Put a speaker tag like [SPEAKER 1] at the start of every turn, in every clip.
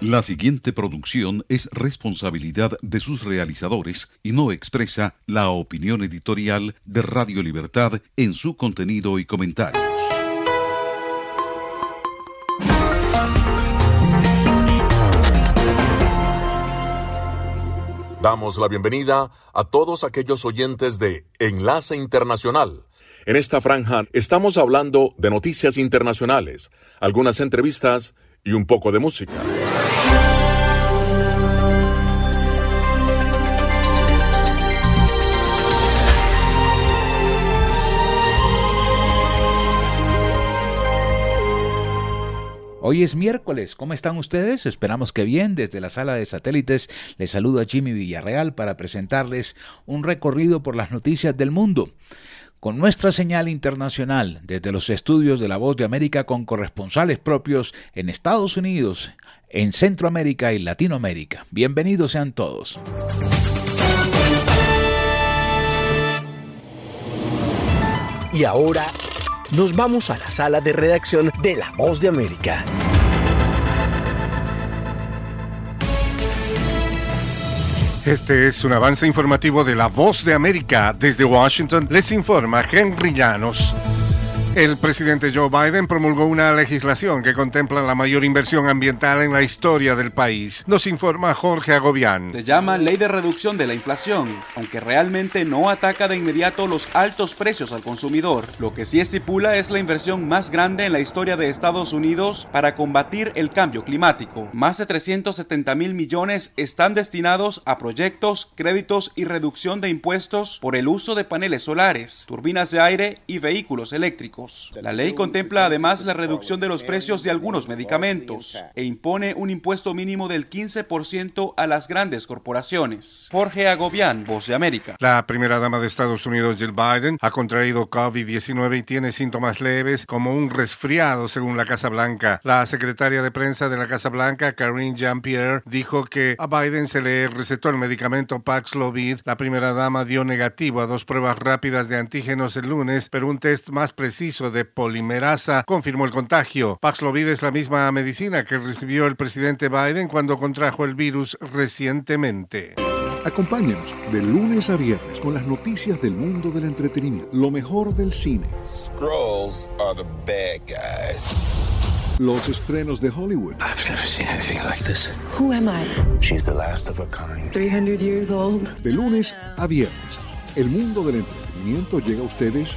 [SPEAKER 1] La siguiente producción es responsabilidad de sus realizadores y no expresa la opinión editorial de Radio Libertad en su contenido y comentarios.
[SPEAKER 2] Damos la bienvenida a todos aquellos oyentes de Enlace Internacional. En esta franja estamos hablando de noticias internacionales, algunas entrevistas y un poco de música.
[SPEAKER 3] Hoy es miércoles, ¿cómo están ustedes? Esperamos que bien. Desde la sala de satélites les saluda Jimmy Villarreal para presentarles un recorrido por las noticias del mundo. Con nuestra señal internacional desde los estudios de La Voz de América con corresponsales propios en Estados Unidos, en Centroamérica y Latinoamérica. Bienvenidos sean todos.
[SPEAKER 4] Y ahora nos vamos a la sala de redacción de La Voz de América.
[SPEAKER 5] Este es un avance informativo de La Voz de América. Desde Washington les informa Henry Llanos. El presidente Joe Biden promulgó una legislación que contempla la mayor inversión ambiental en la historia del país. Nos informa Jorge Agobián.
[SPEAKER 6] Se llama Ley de Reducción de la Inflación, aunque realmente no ataca de inmediato los altos precios al consumidor. Lo que sí estipula es la inversión más grande en la historia de Estados Unidos para combatir el cambio climático. Más de 370 mil millones están destinados a proyectos, créditos y reducción de impuestos por el uso de paneles solares, turbinas de aire y vehículos eléctricos. La ley contempla además la reducción de los precios de algunos medicamentos e impone un impuesto mínimo del 15% a las grandes corporaciones. Jorge Agobián, Voz de América.
[SPEAKER 5] La primera dama de Estados Unidos, Jill Biden, ha contraído COVID-19 y tiene síntomas leves como un resfriado, según la Casa Blanca. La secretaria de prensa de la Casa Blanca, Karine Jean-Pierre, dijo que a Biden se le recetó el medicamento Paxlovid. La primera dama dio negativo a dos pruebas rápidas de antígenos el lunes, pero un test más preciso de polimerasa confirmó el contagio. Paxlovid es la misma medicina que recibió el presidente Biden cuando contrajo el virus recientemente.
[SPEAKER 7] Acompáñenos de lunes a viernes con las noticias del mundo del entretenimiento, lo mejor del cine.
[SPEAKER 8] Scrolls are the bad guys.
[SPEAKER 7] Los estrenos de Hollywood.
[SPEAKER 9] I've never seen anything like this.
[SPEAKER 10] Who am I?
[SPEAKER 9] She's the last of a kind.
[SPEAKER 10] 300 years old.
[SPEAKER 7] De lunes a viernes, el mundo del entretenimiento llega a ustedes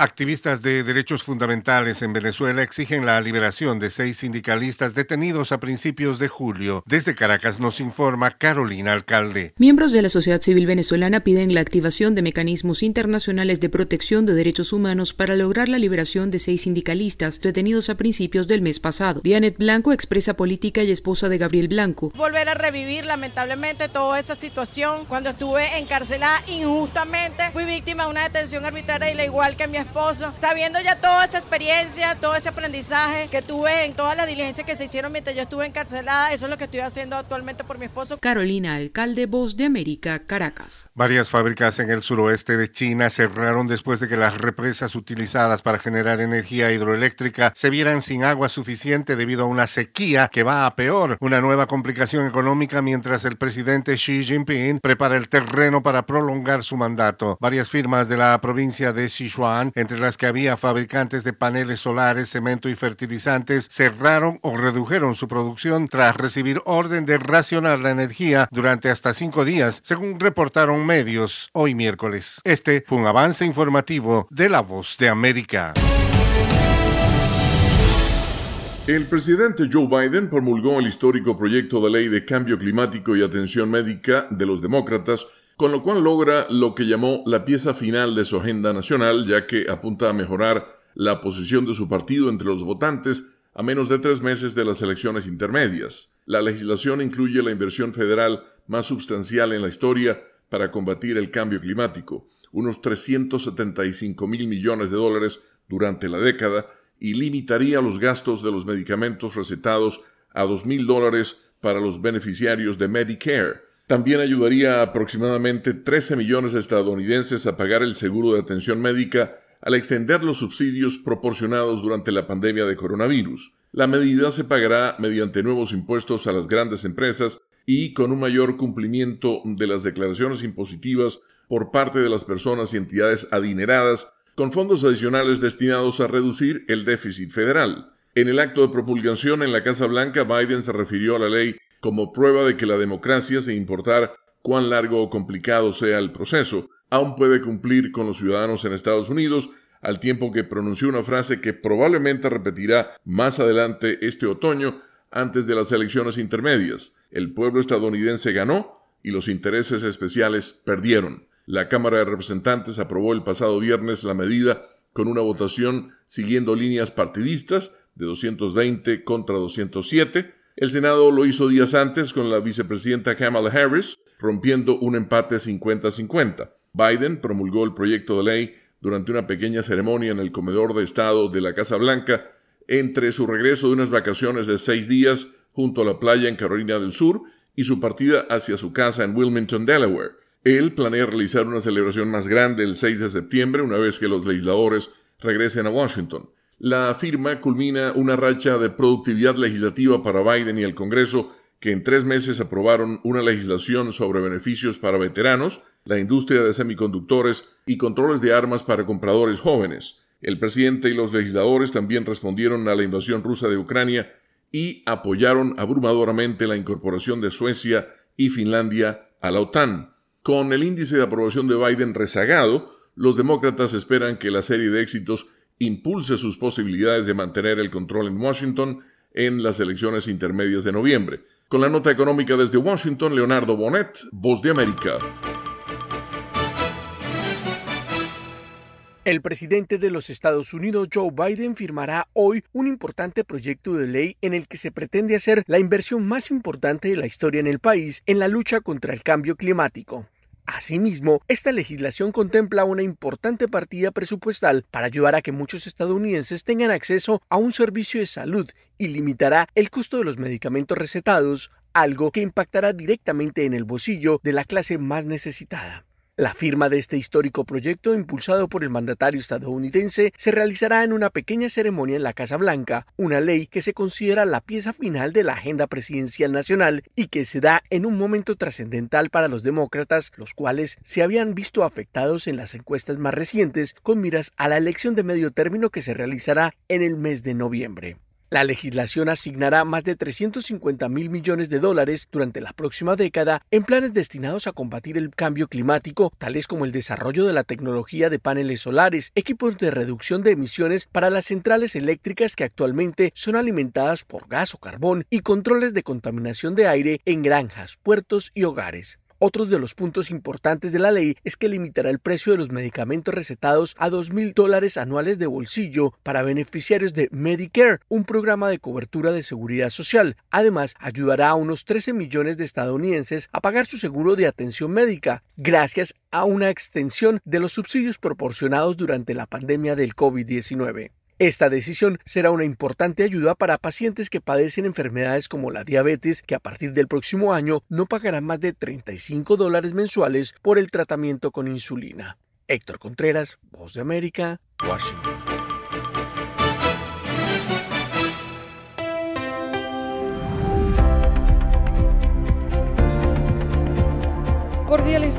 [SPEAKER 5] Activistas de derechos fundamentales en Venezuela exigen la liberación de seis sindicalistas detenidos a principios de julio. Desde Caracas nos informa Carolina Alcalde.
[SPEAKER 11] Miembros de la sociedad civil venezolana piden la activación de mecanismos internacionales de protección de derechos humanos para lograr la liberación de seis sindicalistas detenidos a principios del mes pasado. Dianet Blanco, expresa política y esposa de Gabriel Blanco.
[SPEAKER 12] Volver a revivir lamentablemente toda esa situación. Cuando estuve encarcelada injustamente, fui víctima de una detención arbitraria y la igual que mi esposa esposo, sabiendo ya toda esa experiencia, todo ese aprendizaje que tuve en todas las diligencias que se hicieron mientras yo estuve encarcelada, eso es lo que estoy haciendo actualmente por mi esposo.
[SPEAKER 11] Carolina, alcalde Voz de América, Caracas.
[SPEAKER 5] Varias fábricas en el suroeste de China cerraron después de que las represas utilizadas para generar energía hidroeléctrica se vieran sin agua suficiente debido a una sequía que va a peor, una nueva complicación económica mientras el presidente Xi Jinping prepara el terreno para prolongar su mandato. Varias firmas de la provincia de Sichuan entre las que había fabricantes de paneles solares, cemento y fertilizantes, cerraron o redujeron su producción tras recibir orden de racionar la energía durante hasta cinco días, según reportaron medios hoy miércoles. Este fue un avance informativo de La Voz de América.
[SPEAKER 13] El presidente Joe Biden promulgó el histórico proyecto de ley de cambio climático y atención médica de los demócratas con lo cual logra lo que llamó la pieza final de su agenda nacional, ya que apunta a mejorar la posición de su partido entre los votantes a menos de tres meses de las elecciones intermedias. La legislación incluye la inversión federal más sustancial en la historia para combatir el cambio climático, unos 375 mil millones de dólares durante la década, y limitaría los gastos de los medicamentos recetados a dos mil dólares para los beneficiarios de Medicare. También ayudaría a aproximadamente 13 millones de estadounidenses a pagar el seguro de atención médica al extender los subsidios proporcionados durante la pandemia de coronavirus. La medida se pagará mediante nuevos impuestos a las grandes empresas y con un mayor cumplimiento de las declaraciones impositivas por parte de las personas y entidades adineradas, con fondos adicionales destinados a reducir el déficit federal. En el acto de promulgación en la Casa Blanca, Biden se refirió a la ley como prueba de que la democracia, sin importar cuán largo o complicado sea el proceso, aún puede cumplir con los ciudadanos en Estados Unidos, al tiempo que pronunció una frase que probablemente repetirá más adelante este otoño antes de las elecciones intermedias. El pueblo estadounidense ganó y los intereses especiales perdieron. La Cámara de Representantes aprobó el pasado viernes la medida con una votación siguiendo líneas partidistas de 220 contra 207. El Senado lo hizo días antes con la vicepresidenta Kamala Harris, rompiendo un empate 50-50. Biden promulgó el proyecto de ley durante una pequeña ceremonia en el comedor de Estado de la Casa Blanca entre su regreso de unas vacaciones de seis días junto a la playa en Carolina del Sur y su partida hacia su casa en Wilmington, Delaware. Él planea realizar una celebración más grande el 6 de septiembre, una vez que los legisladores regresen a Washington. La firma culmina una racha de productividad legislativa para Biden y el Congreso que en tres meses aprobaron una legislación sobre beneficios para veteranos, la industria de semiconductores y controles de armas para compradores jóvenes. El presidente y los legisladores también respondieron a la invasión rusa de Ucrania y apoyaron abrumadoramente la incorporación de Suecia y Finlandia a la OTAN. Con el índice de aprobación de Biden rezagado, los demócratas esperan que la serie de éxitos impulse sus posibilidades de mantener el control en Washington en las elecciones intermedias de noviembre. Con la nota económica desde Washington, Leonardo Bonet, Voz de América.
[SPEAKER 4] El presidente de los Estados Unidos, Joe Biden, firmará hoy un importante proyecto de ley en el que se pretende hacer la inversión más importante de la historia en el país en la lucha contra el cambio climático. Asimismo, esta legislación contempla una importante partida presupuestal para ayudar a que muchos estadounidenses tengan acceso a un servicio de salud y limitará el costo de los medicamentos recetados, algo que impactará directamente en el bolsillo de la clase más necesitada. La firma de este histórico proyecto, impulsado por el mandatario estadounidense, se realizará en una pequeña ceremonia en la Casa Blanca, una ley que se considera la pieza final de la agenda presidencial nacional y que se da en un momento trascendental para los demócratas, los cuales se habían visto afectados en las encuestas más recientes con miras a la elección de medio término que se realizará en el mes de noviembre. La legislación asignará más de 350 mil millones de dólares durante la próxima década en planes destinados a combatir el cambio climático, tales como el desarrollo de la tecnología de paneles solares, equipos de reducción de emisiones para las centrales eléctricas que actualmente son alimentadas por gas o carbón y controles de contaminación de aire en granjas, puertos y hogares. Otros de los puntos importantes de la ley es que limitará el precio de los medicamentos recetados a dos mil dólares anuales de bolsillo para beneficiarios de Medicare, un programa de cobertura de seguridad social. Además, ayudará a unos 13 millones de estadounidenses a pagar su seguro de atención médica, gracias a una extensión de los subsidios proporcionados durante la pandemia del COVID-19. Esta decisión será una importante ayuda para pacientes que padecen enfermedades como la diabetes, que a partir del próximo año no pagarán más de 35 dólares mensuales por el tratamiento con insulina. Héctor Contreras, Voz de América, Washington.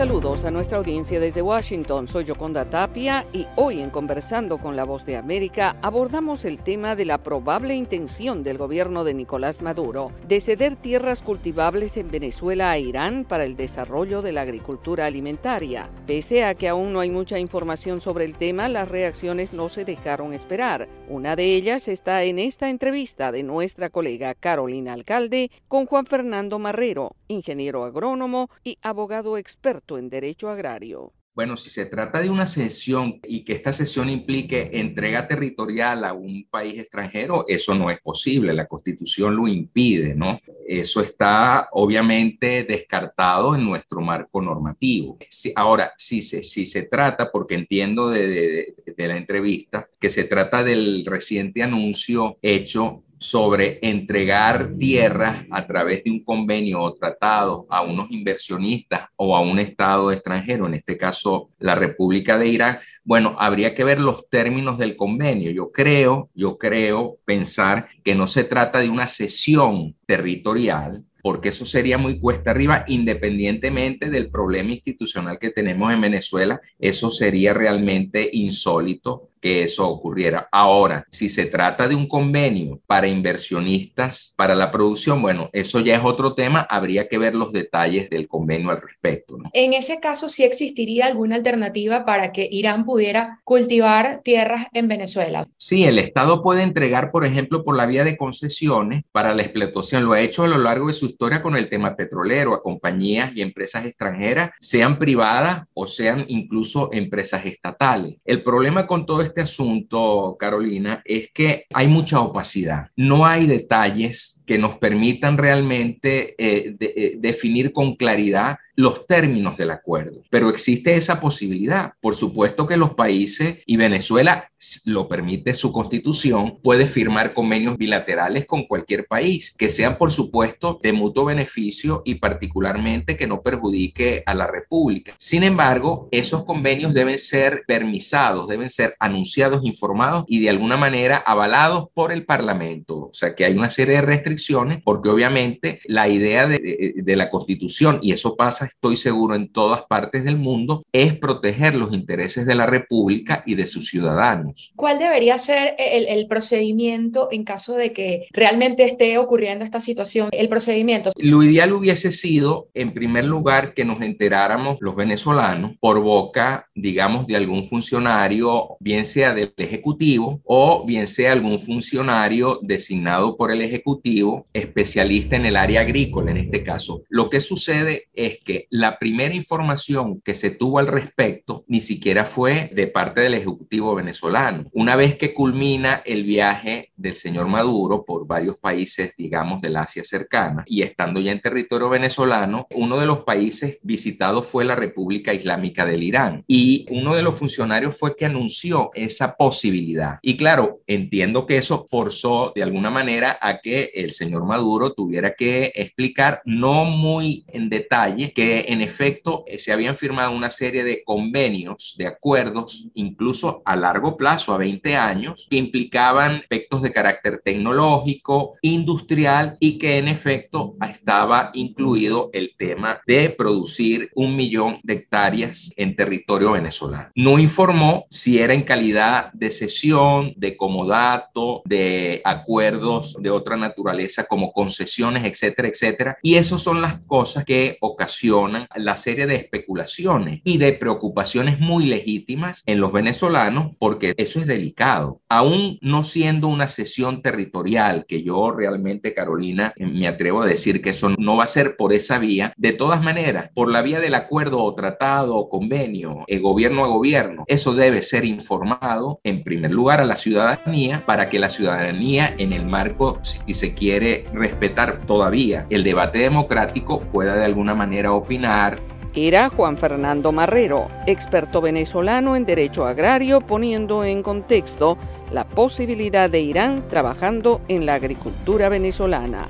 [SPEAKER 10] Saludos a nuestra audiencia desde Washington. Soy Yoconda Tapia y hoy en Conversando con la Voz de América abordamos el tema de la probable intención del gobierno de Nicolás Maduro de ceder tierras cultivables en Venezuela a Irán para el desarrollo de la agricultura alimentaria. Pese a que aún no hay mucha información sobre el tema, las reacciones no se dejaron esperar. Una de ellas está en esta entrevista de nuestra colega Carolina Alcalde con Juan Fernando Marrero, ingeniero agrónomo y abogado experto en derecho agrario.
[SPEAKER 14] Bueno, si se trata de una cesión y que esta cesión implique entrega territorial a un país extranjero, eso no es posible, la constitución lo impide, ¿no? Eso está obviamente descartado en nuestro marco normativo. ahora, si se, si se trata, porque entiendo de la entrevista, que se trata del reciente anuncio hecho sobre entregar tierras a través de un convenio o tratado a unos inversionistas o a un Estado extranjero, en este caso la República de Irán, bueno, habría que ver los términos del convenio. Yo creo, yo creo pensar que no se trata de una cesión territorial, porque eso sería muy cuesta arriba, independientemente del problema institucional que tenemos en Venezuela, eso sería realmente insólito que eso ocurriera. Ahora, si se trata de un convenio para inversionistas para la producción, bueno, eso ya es otro tema, habría que ver los detalles del convenio al respecto.
[SPEAKER 15] En ese caso, ¿sí existiría alguna alternativa para que Irán pudiera cultivar tierras en Venezuela?
[SPEAKER 14] Sí, el Estado puede entregar, por ejemplo, por la vía de concesiones para la explotación. Lo ha hecho a lo largo de su historia con el tema petrolero, a compañías y empresas extranjeras, sean privadas o sean incluso empresas estatales. El problema con todo esto este asunto, Carolina, es que hay mucha opacidad. No hay detalles que nos permitan realmente eh, eh, definir con claridad los términos del acuerdo, pero existe esa posibilidad. Por supuesto que los países, y Venezuela lo permite su constitución, puede firmar convenios bilaterales con cualquier país, que sean por supuesto de mutuo beneficio y particularmente que no perjudique a la República. Sin embargo, esos convenios deben ser permisados, deben ser anunciados, informados y de alguna manera avalados por el Parlamento. O sea que hay una serie de restricciones porque obviamente la idea de, de la constitución, y eso pasa estoy seguro, en todas partes del mundo, es proteger los intereses de la República y de sus ciudadanos.
[SPEAKER 15] ¿Cuál debería ser el, el procedimiento en caso de que realmente esté ocurriendo esta situación? El procedimiento.
[SPEAKER 14] Lo ideal hubiese sido, en primer lugar, que nos enteráramos los venezolanos por boca, digamos, de algún funcionario, bien sea del Ejecutivo o bien sea algún funcionario designado por el Ejecutivo, especialista en el área agrícola en este caso. Lo que sucede es que la primera información que se tuvo al respecto ni siquiera fue de parte del Ejecutivo venezolano. Una vez que culmina el viaje del señor Maduro por varios países, digamos, del Asia cercana, y estando ya en territorio venezolano, uno de los países visitados fue la República Islámica del Irán. Y uno de los funcionarios fue que anunció esa posibilidad. Y claro, entiendo que eso forzó de alguna manera a que el señor Maduro tuviera que explicar, no muy en detalle, que en efecto eh, se habían firmado una serie de convenios, de acuerdos, incluso a largo plazo, a 20 años, que implicaban aspectos de carácter tecnológico, industrial y que en efecto estaba incluido el tema de producir un millón de hectáreas en territorio venezolano. No informó si era en calidad de cesión, de comodato, de acuerdos de otra naturaleza como concesiones, etcétera, etcétera. Y esas son las cosas que ocasionan la serie de especulaciones y de preocupaciones muy legítimas en los venezolanos, porque eso es delicado. Aún no siendo una cesión territorial, que yo realmente, Carolina, me atrevo a decir que eso no va a ser por esa vía, de todas maneras, por la vía del acuerdo o tratado o convenio, el gobierno a gobierno, eso debe ser informado en primer lugar a la ciudadanía para que la ciudadanía en el marco, si se quiere respetar todavía el debate democrático, pueda de alguna manera opinar
[SPEAKER 10] era Juan Fernando Marrero, experto venezolano en derecho agrario, poniendo en contexto la posibilidad de Irán trabajando en la agricultura venezolana.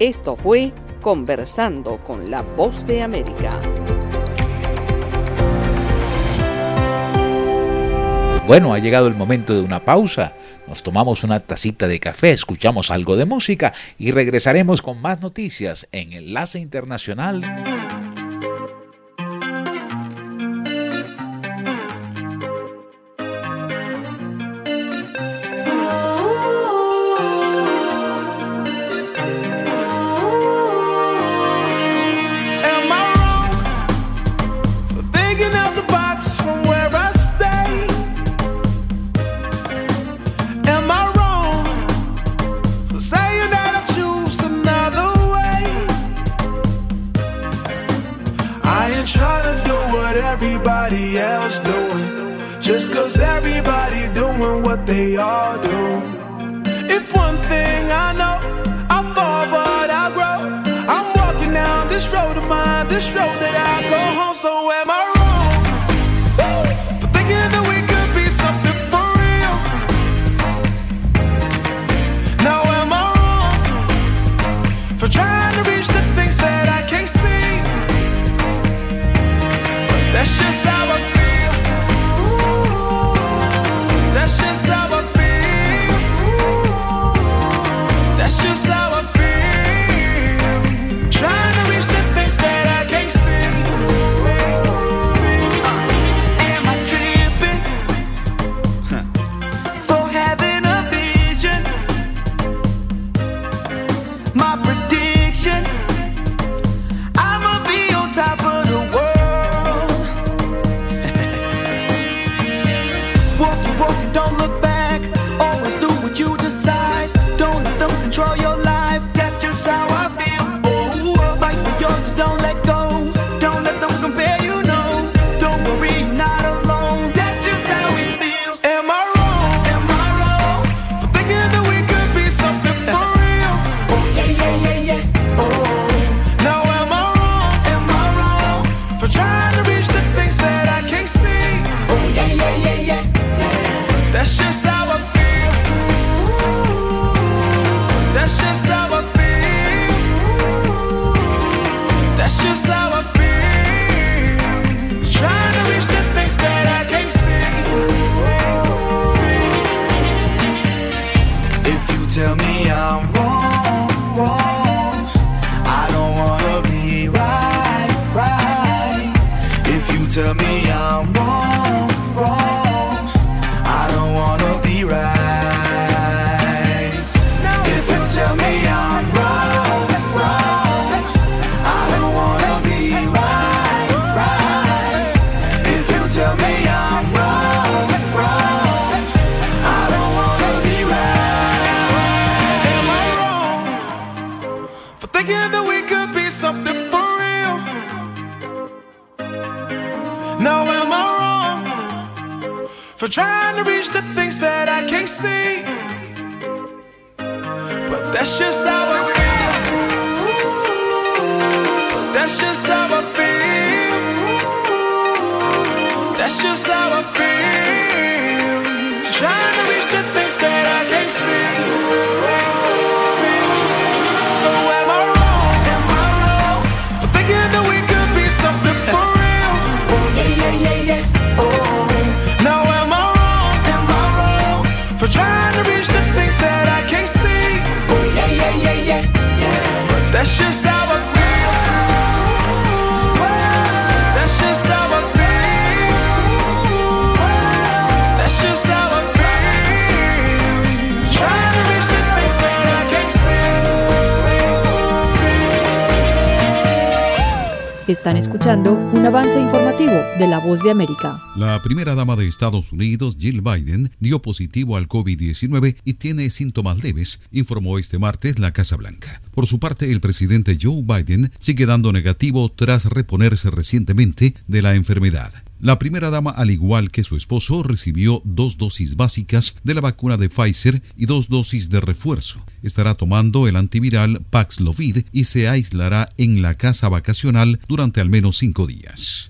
[SPEAKER 10] Esto fue Conversando con la Voz de América.
[SPEAKER 3] Bueno, ha llegado el momento de una pausa. Nos tomamos una tacita de café, escuchamos algo de música y regresaremos con más noticias en Enlace Internacional.
[SPEAKER 16] So am I
[SPEAKER 17] Están escuchando un avance informativo de La Voz de América.
[SPEAKER 1] La primera dama de Estados Unidos, Jill Biden, dio positivo al COVID-19 y tiene síntomas leves, informó este martes la Casa Blanca. Por su parte, el presidente Joe Biden sigue dando negativo tras reponerse recientemente de la enfermedad. La primera dama, al igual que su esposo, recibió dos dosis básicas de la vacuna de Pfizer y dos dosis de refuerzo. Estará tomando el antiviral Paxlovid y se aislará en la casa vacacional durante al menos cinco días.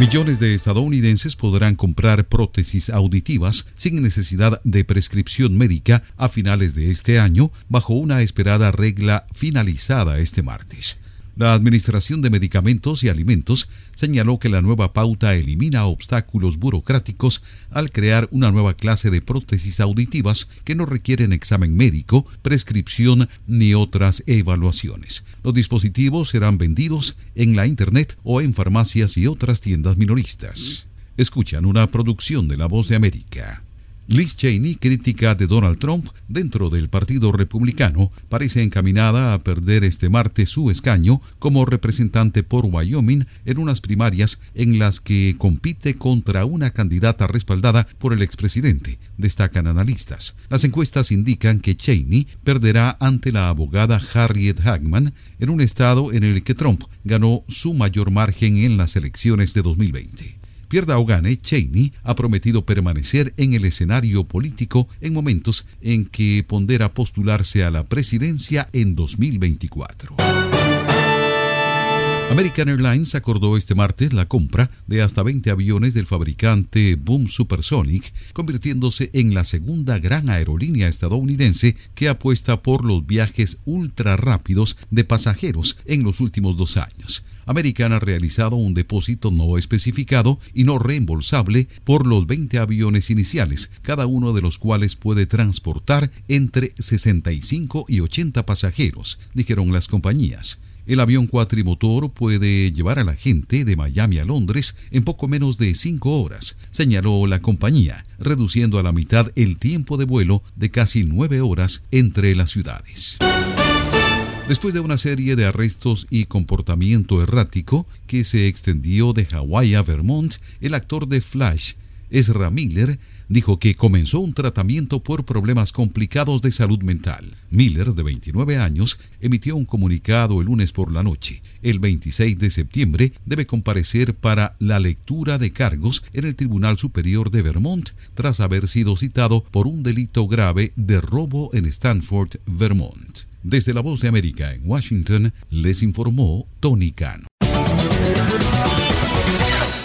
[SPEAKER 1] Millones de estadounidenses podrán comprar prótesis auditivas sin necesidad de prescripción médica a finales de este año, bajo una esperada regla finalizada este martes. La Administración de Medicamentos y Alimentos señaló que la nueva pauta elimina obstáculos burocráticos al crear una nueva clase de prótesis auditivas que no requieren examen médico, prescripción ni otras evaluaciones. Los dispositivos serán vendidos en la Internet o en farmacias y otras tiendas minoristas. Escuchan una producción de La Voz de América. Liz Cheney, crítica de Donald Trump dentro del Partido Republicano, parece encaminada a perder este martes su escaño como representante por Wyoming en unas primarias en las que compite contra una candidata respaldada por el expresidente, destacan analistas. Las encuestas indican que Cheney perderá ante la abogada Harriet Hagman en un estado en el que Trump ganó su mayor margen en las elecciones de 2020. Pierda o gane, Cheney ha prometido permanecer en el escenario político en momentos en que pondera postularse a la presidencia en 2024. American Airlines acordó este martes la compra de hasta 20 aviones del fabricante Boom Supersonic, convirtiéndose en la segunda gran aerolínea estadounidense que apuesta por los viajes ultra rápidos de pasajeros en los últimos dos años. American ha realizado un depósito no especificado y no reembolsable por los 20 aviones iniciales, cada uno de los cuales puede transportar entre 65 y 80 pasajeros, dijeron las compañías. El avión cuatrimotor puede llevar a la gente de Miami a Londres en poco menos de cinco horas, señaló la compañía, reduciendo a la mitad el tiempo de vuelo de casi nueve horas entre las ciudades. Después de una serie de arrestos y comportamiento errático que se extendió de Hawái a Vermont, el actor de Flash, Ezra Miller, dijo que comenzó un tratamiento por problemas complicados de salud mental. Miller, de 29 años, emitió un comunicado el lunes por la noche. El 26 de septiembre debe comparecer para la lectura de cargos en el Tribunal Superior de Vermont tras haber sido citado por un delito grave de robo en Stanford, Vermont. Desde la Voz de América en Washington, les informó Tony Cano.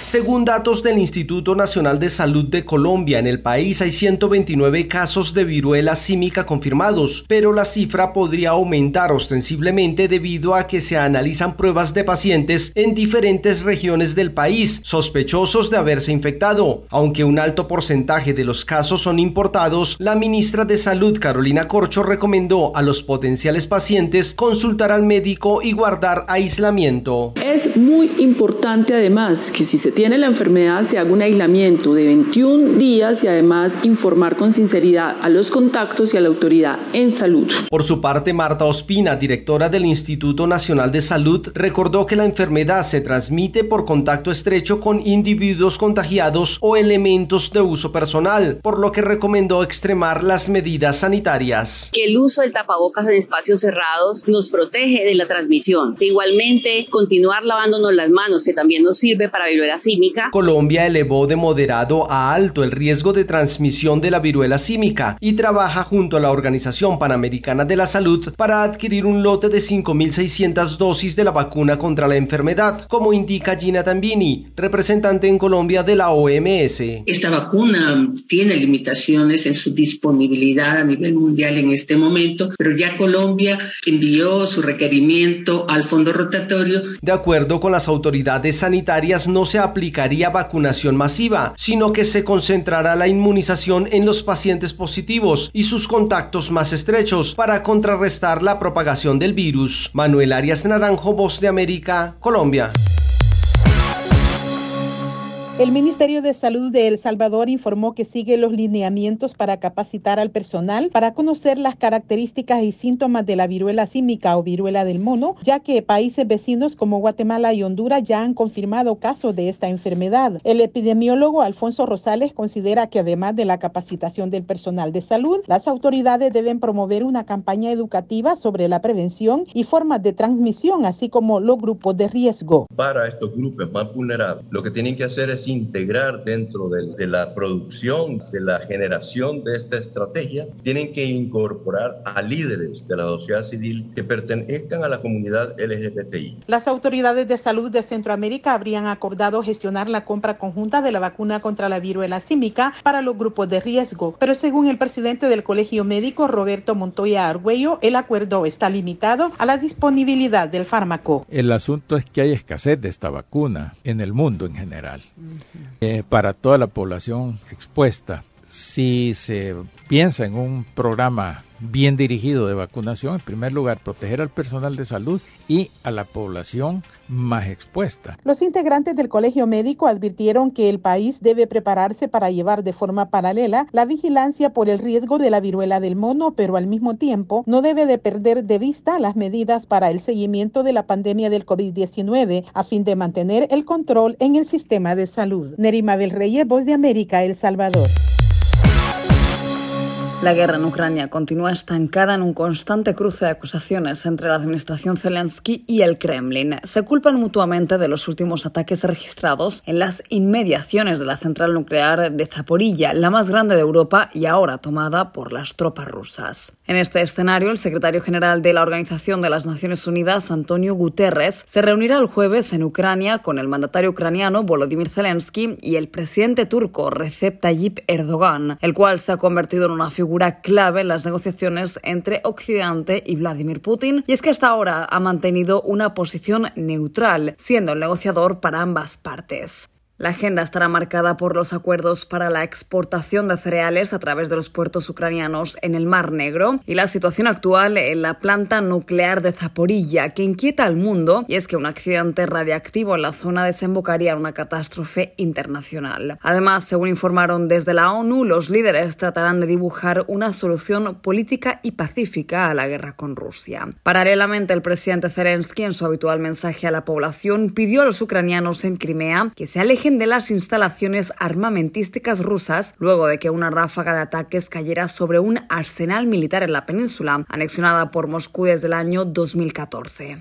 [SPEAKER 18] Según datos del Instituto Nacional de Salud de Colombia, en el país hay 129 casos de viruela símica confirmados, pero la cifra podría aumentar ostensiblemente debido a que se analizan pruebas de pacientes en diferentes regiones del país sospechosos de haberse infectado. Aunque un alto porcentaje de los casos son importados, la ministra de Salud Carolina Corcho recomendó a los potenciales pacientes consultar al médico y guardar aislamiento.
[SPEAKER 19] Es muy importante además que si se tiene la enfermedad se haga un aislamiento de 21 días y además informar con sinceridad a los contactos y a la autoridad en salud.
[SPEAKER 18] Por su parte, Marta Ospina, directora del Instituto Nacional de Salud, recordó que la enfermedad se transmite por contacto estrecho con individuos contagiados o elementos de uso personal, por lo que recomendó extremar las medidas sanitarias.
[SPEAKER 20] Que el uso del tapabocas en espacios cerrados nos protege de la transmisión. Que igualmente, continuar lavándonos las manos, que también nos sirve para viruela símica.
[SPEAKER 18] Colombia elevó de moderado a alto el riesgo de transmisión de la viruela símica y trabaja junto a la Organización Panamericana de la Salud para adquirir un lote de 5.600 dosis de la vacuna contra la enfermedad, como indica Gina Tambini, representante en Colombia de la OMS.
[SPEAKER 21] Esta vacuna tiene limitaciones en su disponibilidad a nivel mundial en este momento, pero ya Colombia envió su requerimiento al fondo rotatorio.
[SPEAKER 18] De acuerdo con las autoridades sanitarias, no se aplicaría vacunación masiva, sino que se concentrará la inmunización en los pacientes positivos y sus contactos más estrechos para contrarrestar la propagación del virus. Manuel Arias Naranjo, Voz de América, Colombia.
[SPEAKER 22] El Ministerio de Salud de El Salvador informó que sigue los lineamientos para capacitar al personal para conocer las características y síntomas de la viruela símica o viruela del mono, ya que países vecinos como Guatemala y Honduras ya han confirmado casos de esta enfermedad. El epidemiólogo Alfonso Rosales considera que además de la capacitación del personal de salud, las autoridades deben promover una campaña educativa sobre la prevención y formas de transmisión, así como los grupos de riesgo.
[SPEAKER 23] Para estos grupos más vulnerables, lo que tienen que hacer es integrar dentro de, de, la producción, de la generación de esta estrategia, tienen que incorporar a líderes de la sociedad civil que pertenezcan a la comunidad LGBTI.
[SPEAKER 22] Las autoridades de salud de Centroamérica habrían acordado gestionar la compra conjunta de la vacuna contra la viruela símica para los grupos de riesgo, pero según el presidente del Colegio Médico, Roberto Montoya Argüello, el acuerdo está limitado a la disponibilidad del fármaco.
[SPEAKER 24] El asunto es que hay escasez de esta vacuna en el mundo en general eh, para toda la población expuesta. Si se piensa en un programa bien dirigido de vacunación, en primer lugar, proteger al personal de salud y a la población más expuesta.
[SPEAKER 22] Los integrantes del Colegio Médico advirtieron que el país debe prepararse para llevar de forma paralela la vigilancia por el riesgo de la viruela del mono, pero al mismo tiempo no debe de perder de vista las medidas para el seguimiento de la pandemia del COVID-19 a fin de mantener el control en el sistema de salud. Nerima del Reyes, Voz de América, El Salvador.
[SPEAKER 25] La guerra en Ucrania continúa estancada en un constante cruce de acusaciones entre la administración Zelensky y el Kremlin. Se culpan mutuamente de los últimos ataques registrados en las inmediaciones de la central nuclear de Zaporilla, la más grande de Europa y ahora tomada por las tropas rusas. En este escenario, el secretario general de la Organización de las Naciones Unidas, Antonio Guterres, se reunirá el jueves en Ucrania con el mandatario ucraniano Volodymyr Zelensky y el presidente turco Recep Tayyip Erdogan, el cual se ha convertido en una figura clave en las negociaciones entre Occidente y Vladimir Putin, y es que hasta ahora ha mantenido una posición neutral, siendo el negociador para ambas partes. La agenda estará marcada por los acuerdos para la exportación de cereales a través de los puertos ucranianos en el Mar Negro y la situación actual en la planta nuclear de Zaporilla, que inquieta al mundo, y es que un accidente radiactivo en la zona desembocaría en una catástrofe internacional. Además, según informaron desde la ONU, los líderes tratarán de dibujar una solución política y pacífica a la guerra con Rusia. Paralelamente, el presidente Zelensky, en su habitual mensaje a la población, pidió a los ucranianos en Crimea que se alejen de las instalaciones armamentísticas rusas luego de que una ráfaga de ataques cayera sobre un arsenal militar en la península, anexionada por Moscú desde el año 2014.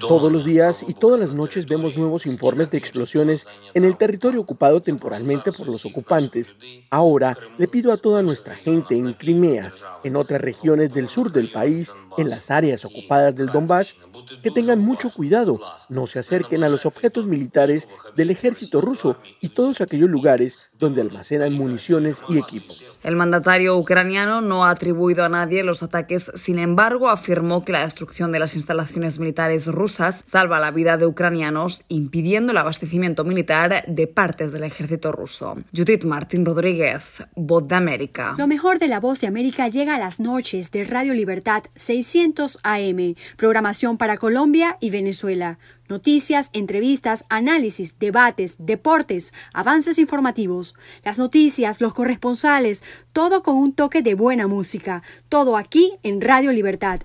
[SPEAKER 26] Todos los días y todas las noches vemos nuevos informes de explosiones en el territorio ocupado temporalmente por los ocupantes. Ahora le pido a toda nuestra gente en Crimea, en otras regiones del sur del país, en las áreas ocupadas del Donbass, que tengan mucho cuidado, no se acerquen a los objetos militares del ejército ruso y todos aquellos lugares donde almacenan municiones y equipos.
[SPEAKER 25] El mandatario ucraniano no ha atribuido a nadie los ataques, sin embargo, afirmó que la destrucción de las instalaciones militares rusas salva la vida de ucranianos, impidiendo el abastecimiento militar de partes del ejército ruso. Judith Martín Rodríguez, Voz de América.
[SPEAKER 27] Lo mejor de la Voz de América llega a las noches de Radio Libertad 600 AM, programación para Colombia y Venezuela. Noticias, entrevistas, análisis, debates, deportes, avances informativos, las noticias, los corresponsales, todo con un toque de buena música. Todo aquí en Radio Libertad.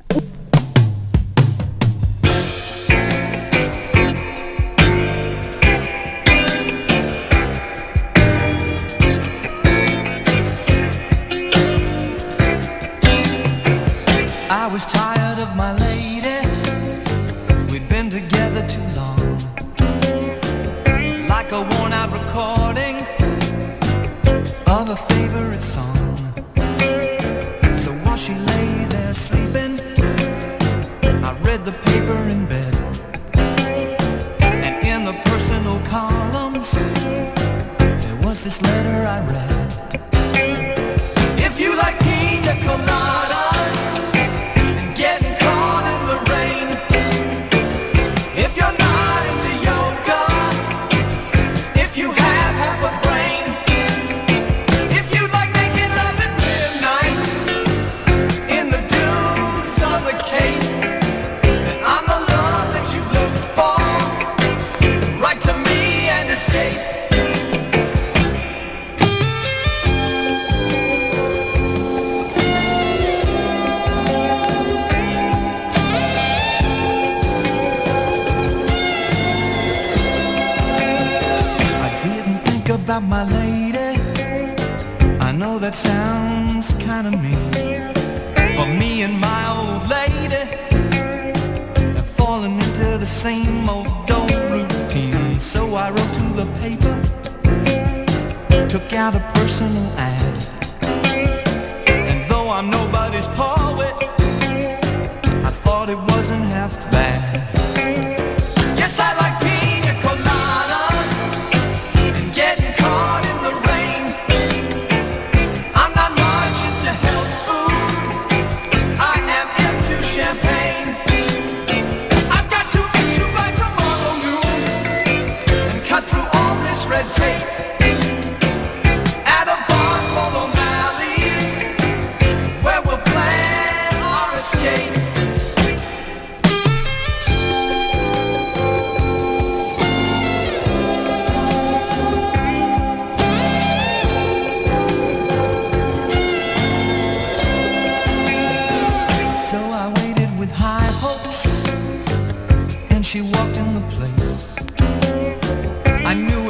[SPEAKER 28] The paper in bed. And in the personal columns, there was this letter I read. Out a personal ad.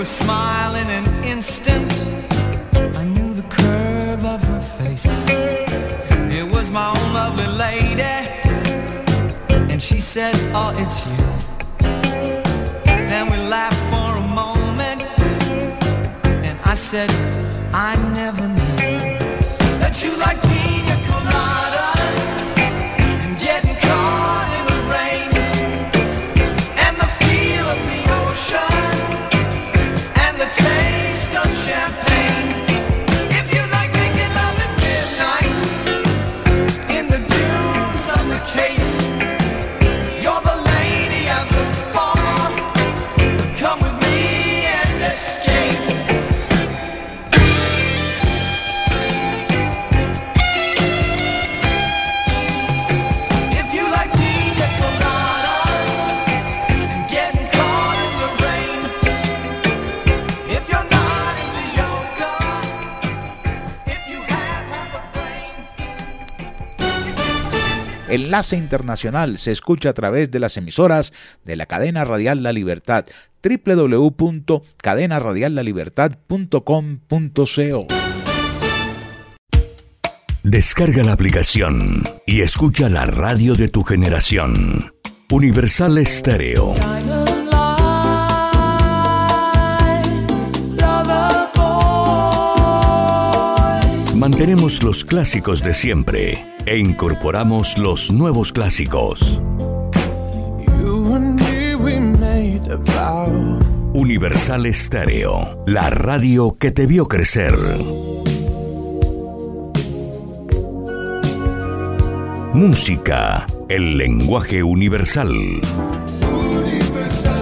[SPEAKER 28] smile in an instant. I knew the curve of her face. It was my own lovely lady. And she said, oh, it's you. Then we laughed for a moment. And I said,
[SPEAKER 3] Enlace Internacional se escucha a través de las emisoras de la cadena radial La Libertad www.cadenaradiallalibertad.com.co
[SPEAKER 29] Descarga la aplicación y escucha la radio de tu generación. Universal Estéreo. Mantenemos los clásicos de siempre e incorporamos los nuevos clásicos. Universal Estéreo, la radio que te vio crecer. Música, el lenguaje universal.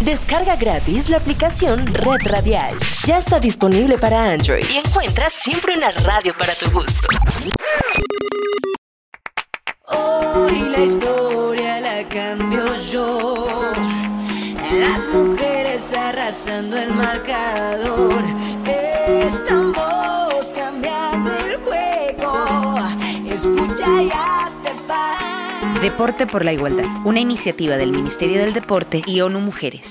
[SPEAKER 30] Descarga gratis la aplicación Red Radial. Ya está disponible para Android y encuentras siempre una radio para tu gusto.
[SPEAKER 28] Hoy la historia la cambio yo. Las mujeres arrasando el marcador. Estamos cambiando el juego. Escucha y hazte fan.
[SPEAKER 31] Deporte por la Igualdad, una iniciativa del Ministerio del Deporte y ONU Mujeres.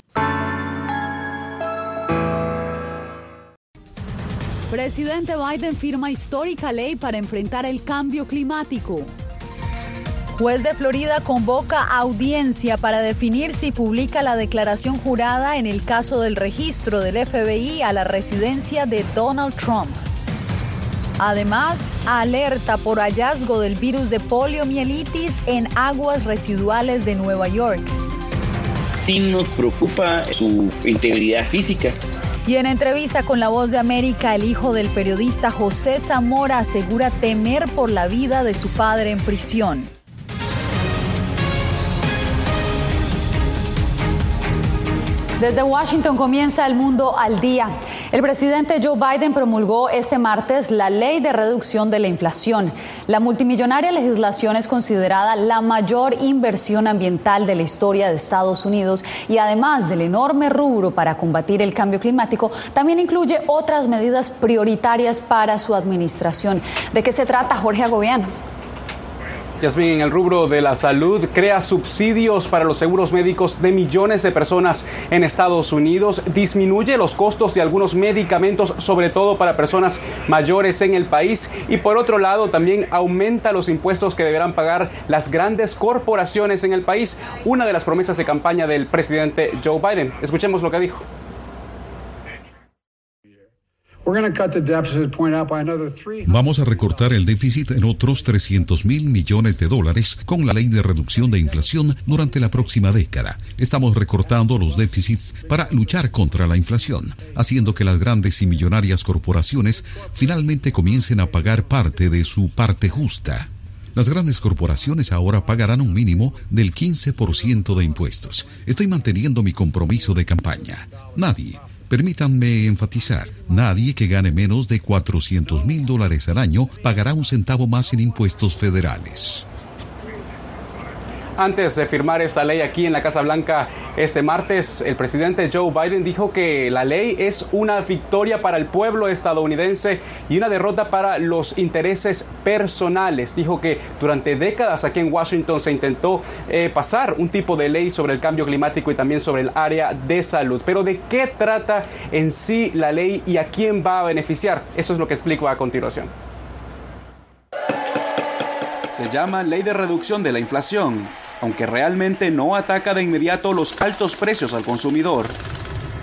[SPEAKER 32] Presidente Biden firma histórica ley para enfrentar el cambio climático. Juez de Florida convoca audiencia para definir si publica la declaración jurada en el caso del registro del FBI a la residencia de Donald Trump. Además, alerta por hallazgo del virus de poliomielitis en aguas residuales de Nueva York.
[SPEAKER 33] Sí nos preocupa su integridad física.
[SPEAKER 32] Y en entrevista con La Voz de América, el hijo del periodista José Zamora asegura temer por la vida de su padre en prisión. Desde Washington comienza el mundo al día. El presidente Joe Biden promulgó este martes la ley de reducción de la inflación. La multimillonaria legislación es considerada la mayor inversión ambiental de la historia de Estados Unidos y además del enorme rubro para combatir el cambio climático, también incluye otras medidas prioritarias para su administración. ¿De qué se trata, Jorge Agobiano?
[SPEAKER 34] Yasmin, en el rubro de la salud, crea subsidios para los seguros médicos de millones de personas en Estados Unidos, disminuye los costos de algunos medicamentos, sobre todo para personas mayores en el país, y por otro lado también aumenta los impuestos que deberán pagar las grandes corporaciones en el país, una de las promesas de campaña del presidente Joe Biden. Escuchemos lo que dijo.
[SPEAKER 1] Vamos a recortar el déficit en otros 300 mil millones de dólares con la ley de reducción de inflación durante la próxima década. Estamos recortando los déficits para luchar contra la inflación, haciendo que las grandes y millonarias corporaciones finalmente comiencen a pagar parte de su parte justa. Las grandes corporaciones ahora pagarán un mínimo del 15% de impuestos. Estoy manteniendo mi compromiso de campaña. Nadie, permítanme enfatizar, nadie que gane menos de 400 mil dólares al año pagará un centavo más en impuestos federales.
[SPEAKER 6] Antes de firmar esta ley aquí en la Casa Blanca este martes, el presidente Joe Biden dijo que la ley es una victoria para el pueblo estadounidense y una derrota para los intereses personales. Dijo que durante décadas aquí en Washington se intentó eh, pasar un tipo de ley sobre el cambio climático y también sobre el área de salud. Pero ¿de qué trata en sí la ley y a quién va a beneficiar? Eso es lo que explico a continuación. Se llama Ley de Reducción de la Inflación aunque realmente no ataca de inmediato los altos precios al consumidor.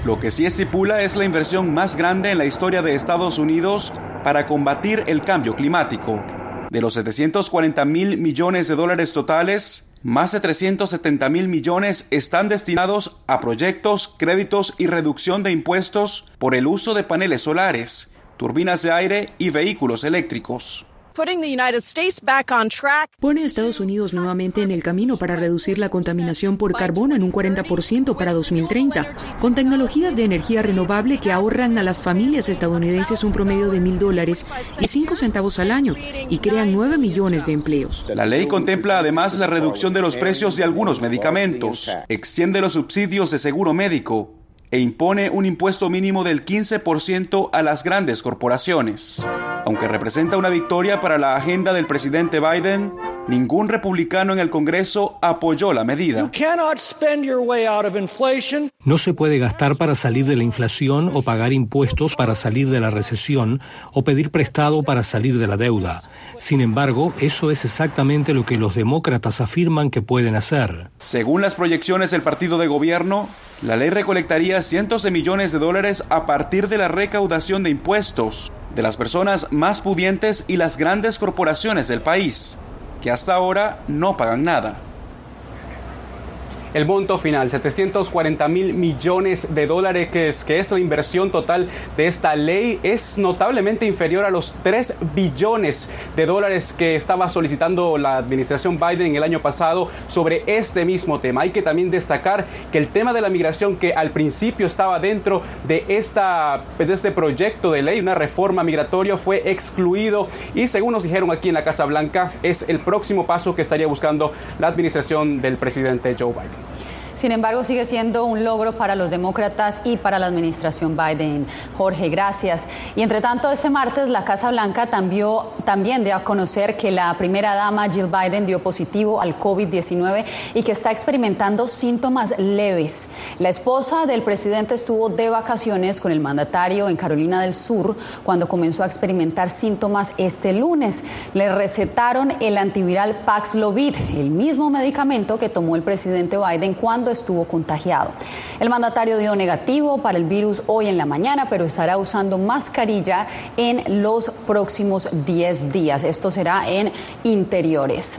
[SPEAKER 6] Lo que sí estipula es la inversión más grande en la historia de Estados Unidos para combatir el cambio climático. De los 740 mil millones de dólares totales, más de 370 mil millones están destinados a proyectos, créditos y reducción de impuestos por el uso de paneles solares, turbinas de aire y vehículos eléctricos.
[SPEAKER 12] Pone a Estados Unidos nuevamente en el camino para reducir la contaminación por carbono en un 40% para 2030, con tecnologías de energía renovable que ahorran a las familias estadounidenses un promedio de mil dólares y cinco centavos al año y crean 9 millones de empleos.
[SPEAKER 6] La ley contempla además la reducción de los precios de algunos medicamentos, extiende los subsidios de seguro médico e impone un impuesto mínimo del 15% a las grandes corporaciones. Aunque representa una victoria para la agenda del presidente Biden, ningún republicano en el Congreso apoyó la medida.
[SPEAKER 35] No se puede gastar para salir de la inflación o pagar impuestos para salir de la recesión o pedir prestado para salir de la deuda. Sin embargo, eso es exactamente lo que los demócratas afirman que pueden hacer.
[SPEAKER 6] Según las proyecciones del partido de gobierno, la ley recolectaría cientos de millones de dólares a partir de la recaudación de impuestos de las personas más pudientes y las grandes corporaciones del país, que hasta ahora no pagan nada. El monto final, 740 mil millones de dólares, que es, que es la inversión total de esta ley, es notablemente inferior a los 3 billones de dólares que estaba solicitando la administración Biden el año pasado sobre este mismo tema. Hay que también destacar que el tema de la migración, que al principio estaba dentro de, esta, de este proyecto de ley, una reforma migratoria, fue excluido y según nos dijeron aquí en la Casa Blanca, es el próximo paso que estaría buscando la administración del presidente Joe Biden.
[SPEAKER 32] Sin embargo, sigue siendo un logro para los demócratas y para la administración Biden. Jorge, gracias. Y entre tanto, este martes la Casa Blanca también, también dio a conocer que la primera dama Jill Biden dio positivo al COVID-19 y que está experimentando síntomas leves. La esposa del presidente estuvo de vacaciones con el mandatario en Carolina del Sur cuando comenzó a experimentar síntomas este lunes. Le recetaron el antiviral Paxlovid, el mismo medicamento que tomó el presidente Biden cuando estuvo contagiado. El mandatario dio negativo para el virus hoy en la mañana, pero estará usando mascarilla en los próximos 10 días. Esto será en interiores.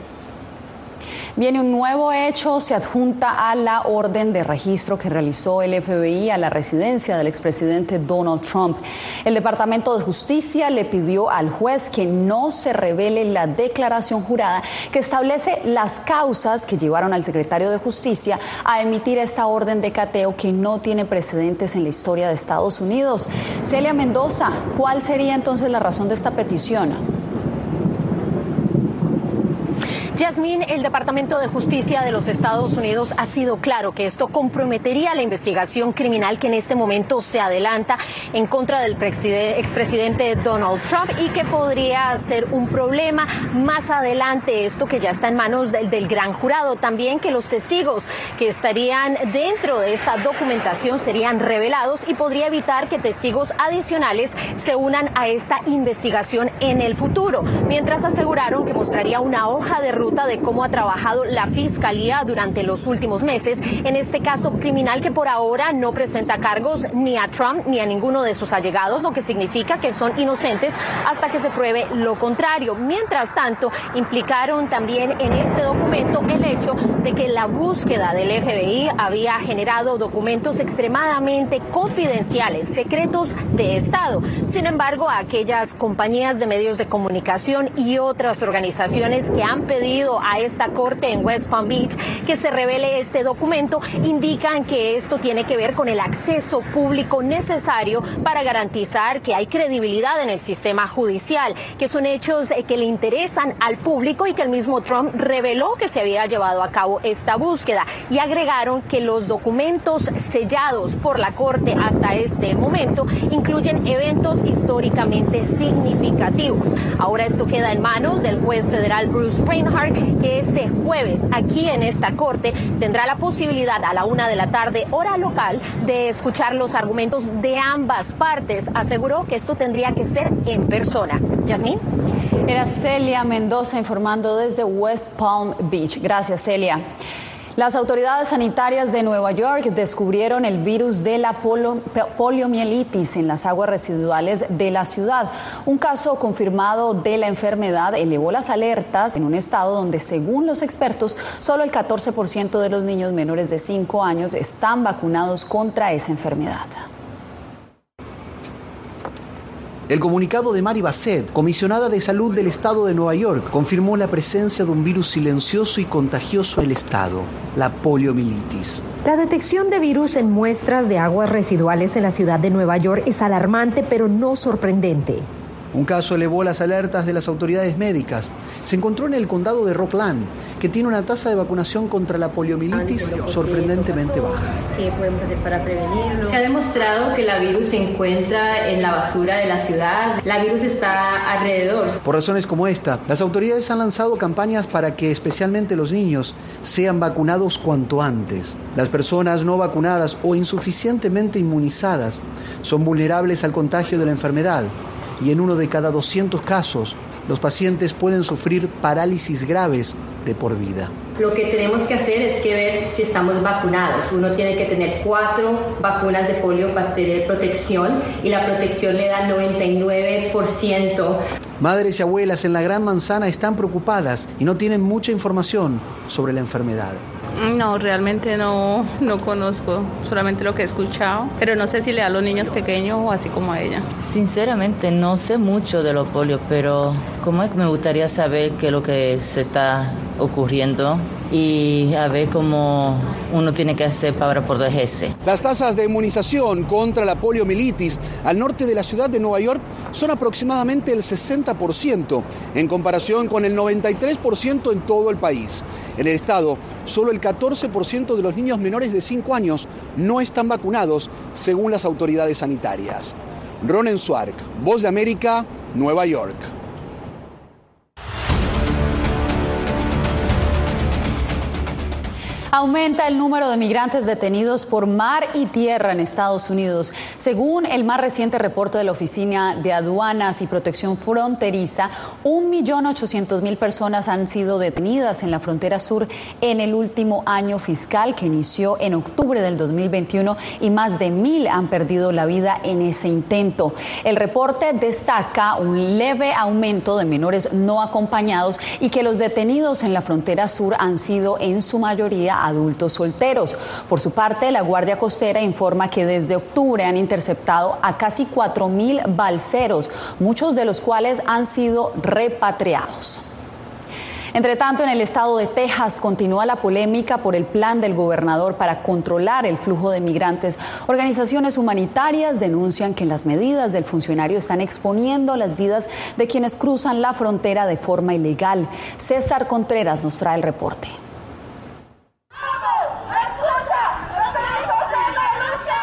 [SPEAKER 32] Viene un nuevo hecho, se adjunta a la orden de registro que realizó el FBI a la residencia del expresidente Donald Trump. El Departamento de Justicia le pidió al juez que no se revele la declaración jurada que establece las causas que llevaron al secretario de Justicia a emitir esta orden de cateo que no tiene precedentes en la historia de Estados Unidos. Celia Mendoza, ¿cuál sería entonces la razón de esta petición?
[SPEAKER 36] Yasmín, el Departamento de Justicia de los Estados Unidos ha sido claro que esto comprometería la investigación criminal que en este momento se adelanta en contra del expresidente Donald Trump y que podría ser un problema más adelante, esto que ya está en manos del, del gran jurado. También que los testigos que estarían dentro de esta documentación serían revelados y podría evitar que testigos adicionales se unan a esta investigación en el futuro, mientras aseguraron que mostraría una hoja de ruta ruta de cómo ha trabajado la Fiscalía durante los últimos meses en este caso criminal que por ahora no presenta cargos ni a Trump ni a ninguno de sus allegados, lo que significa que son inocentes hasta que se pruebe lo contrario. Mientras tanto, implicaron también en este documento el hecho de que la búsqueda del FBI había generado documentos extremadamente confidenciales, secretos de Estado. Sin embargo, aquellas compañías de medios de comunicación y otras organizaciones que han pedido a esta corte en West Palm Beach que se revele este documento indican que esto tiene que ver con el acceso público necesario para garantizar que hay credibilidad en el sistema judicial, que son hechos eh, que le interesan al público y que el mismo Trump reveló que se había llevado a cabo esta búsqueda y agregaron que los documentos sellados por la Corte hasta este momento incluyen eventos históricamente significativos. Ahora esto queda en manos del juez federal Bruce Reinhardt, que este jueves aquí en esta Corte tendrá la posibilidad a la una de la tarde, hora local, de escuchar los argumentos de ambas partes. Aseguró que esto tendría que ser en persona. Yasmín.
[SPEAKER 32] Era Celia Mendoza informando desde West Palm Beach. Gracias, Celia. Las autoridades sanitarias de Nueva York descubrieron el virus de la poliomielitis en las aguas residuales de la ciudad. Un caso confirmado de la enfermedad elevó las alertas en un estado donde, según los expertos, solo el 14% de los niños menores de 5 años están vacunados contra esa enfermedad.
[SPEAKER 37] El comunicado de Mari Bassett, comisionada de salud del estado de Nueva York, confirmó la presencia de un virus silencioso y contagioso en el estado, la poliomielitis.
[SPEAKER 38] La detección de virus en muestras de aguas residuales en la ciudad de Nueva York es alarmante, pero no sorprendente.
[SPEAKER 37] Un caso elevó las alertas de las autoridades médicas. Se encontró en el condado de Rockland, que tiene una tasa de vacunación contra la poliomielitis sorprendentemente baja.
[SPEAKER 39] ¿Qué podemos hacer para prevenirlo?
[SPEAKER 40] Se ha demostrado que la virus se encuentra en la basura de la ciudad. La virus está alrededor.
[SPEAKER 37] Por razones como esta, las autoridades han lanzado campañas para que especialmente los niños sean vacunados cuanto antes. Las personas no vacunadas o insuficientemente inmunizadas son vulnerables al contagio de la enfermedad y en uno de cada 200 casos los pacientes pueden sufrir parálisis graves de por vida.
[SPEAKER 40] Lo que tenemos que hacer es que ver si estamos vacunados. Uno tiene que tener cuatro vacunas de polio para tener protección y la protección le da 99%.
[SPEAKER 37] Madres y abuelas en la Gran Manzana están preocupadas y no tienen mucha información sobre la enfermedad.
[SPEAKER 41] No, realmente no, no conozco, solamente lo que he escuchado, pero no sé si le da a los niños pequeños o así como a ella.
[SPEAKER 42] Sinceramente no sé mucho de los polio, pero como es que me gustaría saber qué es lo que se está ocurriendo y a ver cómo uno tiene que hacer para protegerse.
[SPEAKER 37] Las tasas de inmunización contra la poliomielitis al norte de la ciudad de Nueva York son aproximadamente el 60%, en comparación con el 93% en todo el país. En el estado, solo el 14% de los niños menores de 5 años no están vacunados, según las autoridades sanitarias. Ronen Swark, Voz de América, Nueva York.
[SPEAKER 32] Aumenta el número de migrantes detenidos por mar y tierra en Estados Unidos. Según el más reciente reporte de la Oficina de Aduanas y Protección Fronteriza, 1.800.000 personas han sido detenidas en la frontera sur en el último año fiscal que inició en octubre del 2021 y más de mil han perdido la vida en ese intento. El reporte destaca un leve aumento de menores no acompañados y que los detenidos en la frontera sur han sido en su mayoría adultos solteros. Por su parte, la Guardia Costera informa que desde octubre han interceptado a casi 4.000 balseros, muchos de los cuales han sido repatriados. Entre tanto, en el estado de Texas continúa la polémica por el plan del gobernador para controlar el flujo de migrantes. Organizaciones humanitarias denuncian que las medidas del funcionario están exponiendo las vidas de quienes cruzan la frontera de forma ilegal. César Contreras nos trae el reporte.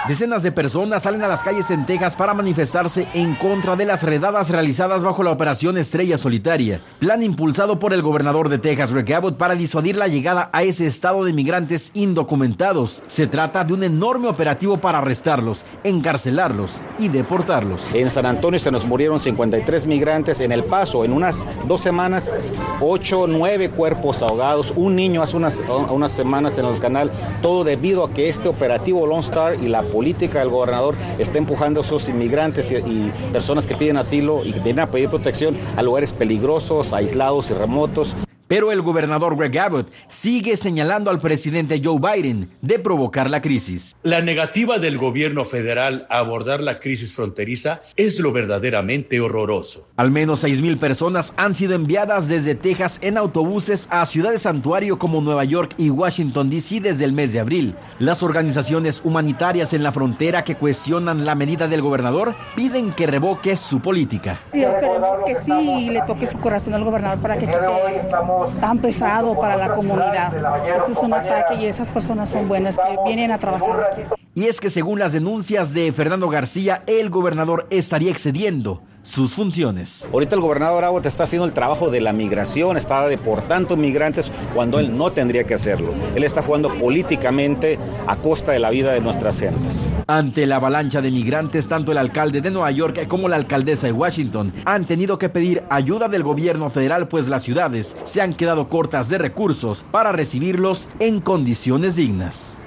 [SPEAKER 43] Decenas de personas salen a las calles en Texas para manifestarse en contra de las redadas realizadas bajo la operación Estrella Solitaria, plan impulsado por el gobernador de Texas, Rick Abbott, para disuadir la llegada a ese estado de migrantes indocumentados. Se trata de un enorme operativo para arrestarlos, encarcelarlos y deportarlos.
[SPEAKER 44] En San Antonio se nos murieron 53 migrantes en El Paso. En unas dos semanas, 8, 9 cuerpos ahogados, un niño hace unas, unas semanas en el canal, todo debido a que este operativo Lone Star y la política del gobernador está empujando a esos inmigrantes y, personas que piden asilo y vienen a pedir protección a lugares peligrosos, aislados y remotos.
[SPEAKER 43] Pero el gobernador Greg Abbott sigue señalando al presidente Joe Biden de provocar la crisis.
[SPEAKER 45] La negativa del gobierno federal a abordar la crisis fronteriza es lo verdaderamente horroroso.
[SPEAKER 43] Al menos 6.000 personas han sido enviadas desde Texas en autobuses a ciudades santuario como Nueva York y Washington, D.C. desde el mes de abril. Las organizaciones humanitarias en la frontera que cuestionan la medida del gobernador piden que revoque su política.
[SPEAKER 46] Y esperemos que sí le toque su corazón al gobernador para que quite esto tan pesado para la comunidad. Este es un ataque y esas personas son buenas que vienen a trabajar aquí.
[SPEAKER 43] Y es que según las denuncias de Fernando García, el gobernador estaría excediendo sus funciones.
[SPEAKER 44] Ahorita el gobernador Abbott está haciendo el trabajo de la migración, está deportando migrantes cuando él no tendría que hacerlo. Él está jugando políticamente a costa de la vida de nuestras gentes.
[SPEAKER 43] Ante la avalancha de migrantes, tanto el alcalde de Nueva York como la alcaldesa de Washington han tenido que pedir ayuda del gobierno federal, pues las ciudades se han quedado cortas de recursos para recibirlos en condiciones dignas.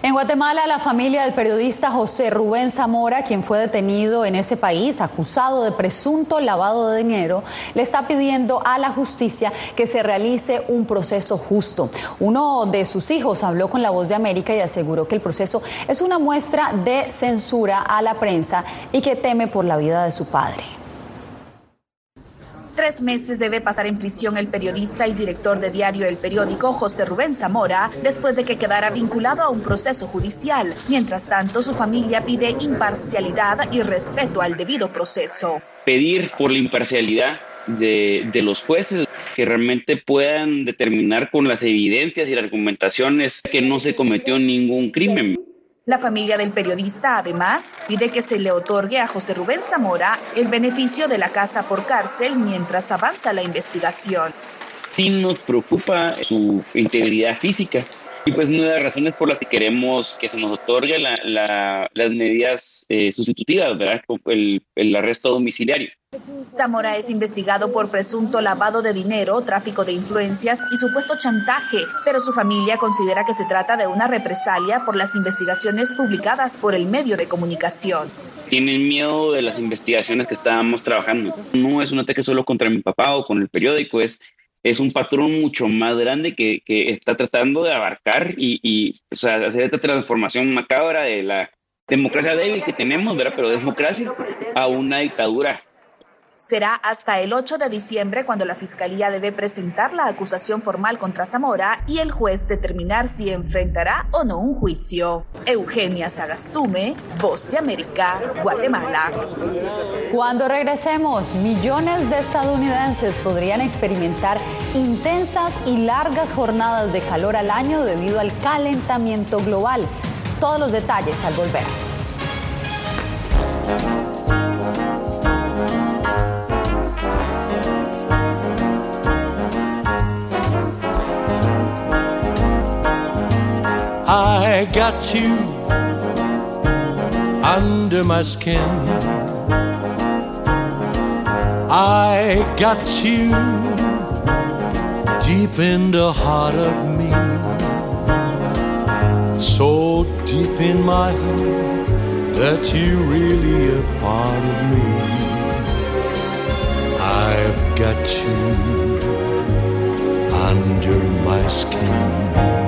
[SPEAKER 32] En Guatemala, la familia del periodista José Rubén Zamora, quien fue detenido en ese país acusado de presunto lavado de dinero, le está pidiendo a la justicia que se realice un proceso justo. Uno de sus hijos habló con La Voz de América y aseguró que el proceso es una muestra de censura a la prensa y que teme por la vida de su padre
[SPEAKER 47] tres meses debe pasar en prisión el periodista y director de diario El Periódico, José Rubén Zamora, después de que quedara vinculado a un proceso judicial. Mientras tanto, su familia pide imparcialidad y respeto al debido proceso.
[SPEAKER 33] Pedir por la imparcialidad de, de, los jueces que realmente puedan determinar con las evidencias y las argumentaciones que no se cometió ningún crimen.
[SPEAKER 47] La familia del periodista, además, pide que se le otorgue a José Rubén Zamora el beneficio de la casa por cárcel mientras avanza la investigación.
[SPEAKER 33] Sí nos preocupa su integridad física. Y pues una de las razones por las que queremos que se nos otorgue las medidas eh, sustitutivas, ¿verdad? El, el arresto domiciliario.
[SPEAKER 47] Zamora es investigado por presunto lavado de dinero, tráfico de influencias y supuesto chantaje, pero su familia considera que se trata de una represalia por las investigaciones publicadas por el medio de comunicación.
[SPEAKER 33] Tienen miedo de las investigaciones que estábamos trabajando. No es un ataque solo contra mi papá o con el periódico, es es un patrón mucho más grande que, que está tratando de abarcar y, y o sea, hacer esta transformación macabra de la democracia débil que tenemos, ¿verdad? Pero democracia a una dictadura
[SPEAKER 47] Será hasta el 8 de diciembre cuando la Fiscalía debe presentar la acusación formal contra Zamora y el juez determinar si enfrentará o no un juicio. Eugenia Sagastume, Voz de América, Guatemala.
[SPEAKER 32] Cuando regresemos, millones de estadounidenses podrían experimentar intensas y largas jornadas de calor al año debido al calentamiento global. Todos los detalles al volver.
[SPEAKER 48] I got you under my skin. I got you deep in the heart of me. So deep in my heart that you're really a part of me. I've got you under my skin.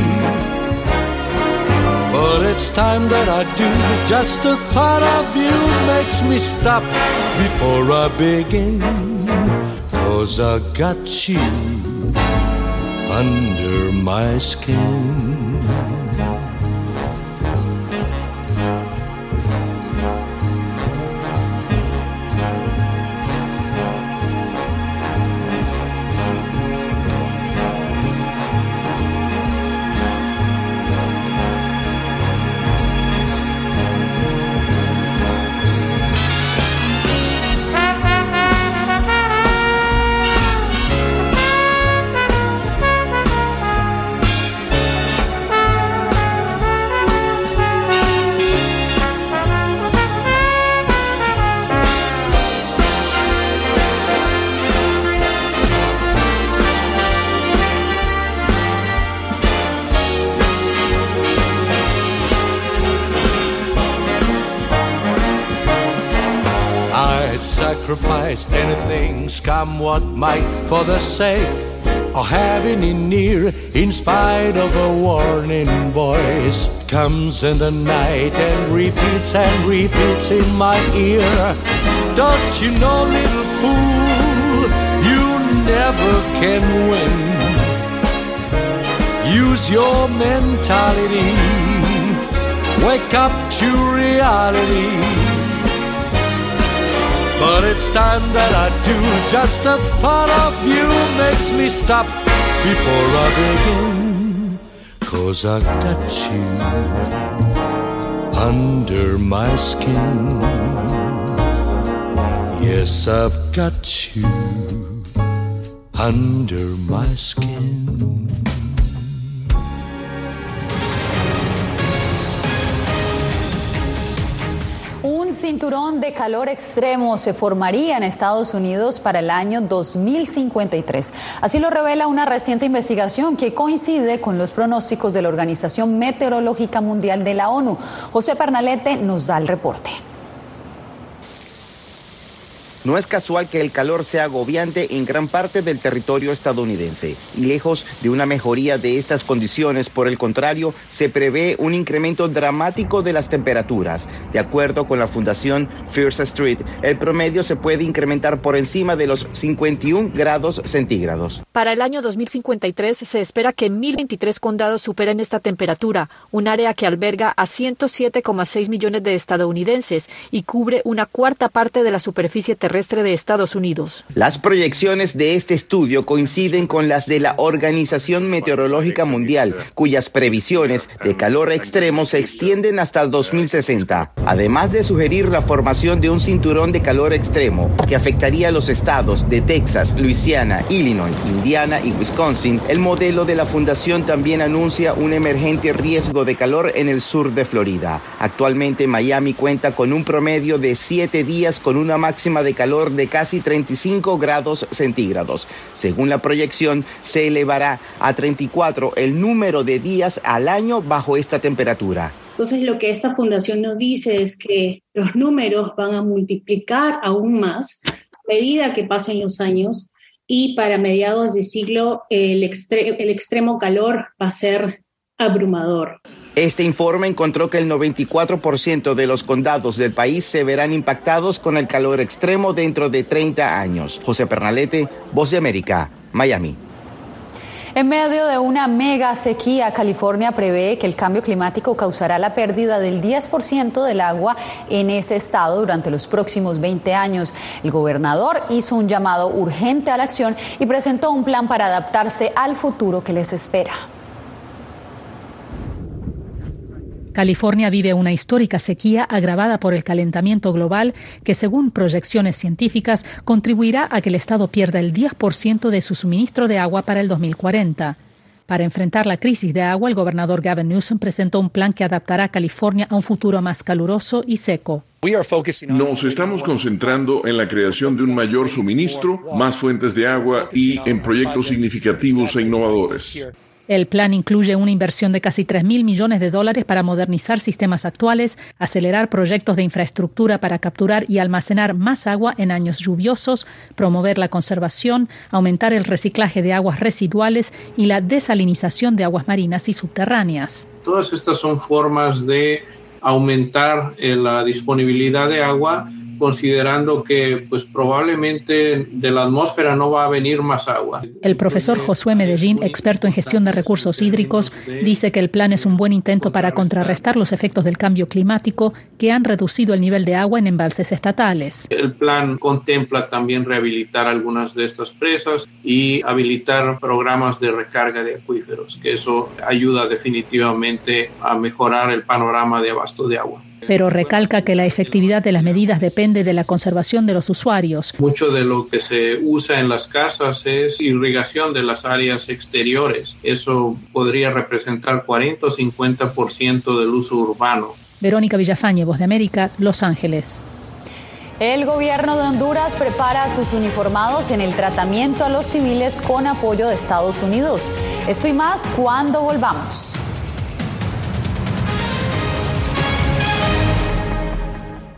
[SPEAKER 48] But it's time that I do. Just the thought of you makes me stop before I begin. Cause I got you under my skin. For the sake of having you near, in spite of a warning voice. Comes in the night and repeats and repeats in my ear. Don't you know, little fool, you never can win. Use your mentality, wake up to reality. But it's time that I do. Just the thought of you makes me stop before I begin. Cause I got you under my skin. Yes, I've got you under my skin.
[SPEAKER 32] Cinturón de calor extremo se formaría en Estados Unidos para el año 2053. Así lo revela una reciente investigación que coincide con los pronósticos de la Organización Meteorológica Mundial de la ONU. José Pernalete nos da el reporte.
[SPEAKER 37] No es casual que el calor sea agobiante en gran parte del territorio estadounidense y lejos de una mejoría de estas condiciones, por el contrario, se prevé un incremento dramático de las temperaturas. De acuerdo con la Fundación First Street, el promedio se puede incrementar por encima de los 51 grados centígrados.
[SPEAKER 49] Para el año 2053 se espera que 1.023 condados superen esta temperatura, un área que alberga a 107,6 millones de estadounidenses y cubre una cuarta parte de la superficie terrestre de Estados Unidos.
[SPEAKER 37] Las proyecciones de este estudio coinciden con las de la Organización Meteorológica Mundial, cuyas previsiones de calor extremo se extienden hasta el 2060. Además de sugerir la formación de un cinturón de calor extremo que afectaría a los estados de Texas, Luisiana, Illinois, Indiana y Wisconsin, el modelo de la fundación también anuncia un emergente riesgo de calor en el sur de Florida. Actualmente Miami cuenta con un promedio de siete días con una máxima de calor de casi 35 grados centígrados. Según la proyección, se elevará a 34 el número de días al año bajo esta temperatura.
[SPEAKER 50] Entonces, lo que esta fundación nos dice es que los números van a multiplicar aún más a medida que pasen los años y para mediados de siglo el, el extremo calor va a ser abrumador.
[SPEAKER 37] Este informe encontró que el 94% de los condados del país se verán impactados con el calor extremo dentro de 30 años. José Pernalete, Voz de América, Miami.
[SPEAKER 32] En medio de una mega sequía, California prevé que el cambio climático causará la pérdida del 10% del agua en ese estado durante los próximos 20 años. El gobernador hizo un llamado urgente a la acción y presentó un plan para adaptarse al futuro que les espera.
[SPEAKER 51] California vive una histórica sequía agravada por el calentamiento global que, según proyecciones científicas, contribuirá a que el Estado pierda el 10% de su suministro de agua para el 2040. Para enfrentar la crisis de agua, el gobernador Gavin Newsom presentó un plan que adaptará a California a un futuro más caluroso y seco.
[SPEAKER 13] Nos estamos concentrando en la creación de un mayor suministro, más fuentes de agua y en proyectos significativos e innovadores.
[SPEAKER 51] El plan incluye una inversión de casi 3 mil millones de dólares para modernizar sistemas actuales, acelerar proyectos de infraestructura para capturar y almacenar más agua en años lluviosos, promover la conservación, aumentar el reciclaje de aguas residuales y la desalinización de aguas marinas y subterráneas.
[SPEAKER 52] Todas estas son formas de aumentar eh, la disponibilidad de agua considerando que pues probablemente de la atmósfera no va a venir más agua.
[SPEAKER 51] El profesor Josué Medellín, experto en gestión de recursos hídricos, dice que el plan es un buen intento para contrarrestar los efectos del cambio climático que han reducido el nivel de agua en embalses estatales.
[SPEAKER 52] El plan contempla también rehabilitar algunas de estas presas y habilitar programas de recarga de acuíferos, que eso ayuda definitivamente a mejorar el panorama de abasto de agua
[SPEAKER 51] pero recalca que la efectividad de las medidas depende de la conservación de los usuarios.
[SPEAKER 52] Mucho de lo que se usa en las casas es irrigación de las áreas exteriores. Eso podría representar 40 o 50% del uso urbano.
[SPEAKER 51] Verónica Villafañe, Voz de América, Los Ángeles.
[SPEAKER 32] El gobierno de Honduras prepara a sus uniformados en el tratamiento a los civiles con apoyo de Estados Unidos. Esto y más cuando volvamos.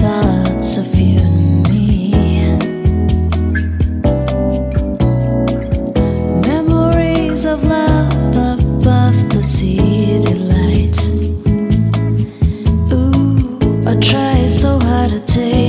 [SPEAKER 53] thoughts of you and me. Memories of love above the city lights. Ooh, I try so hard to take.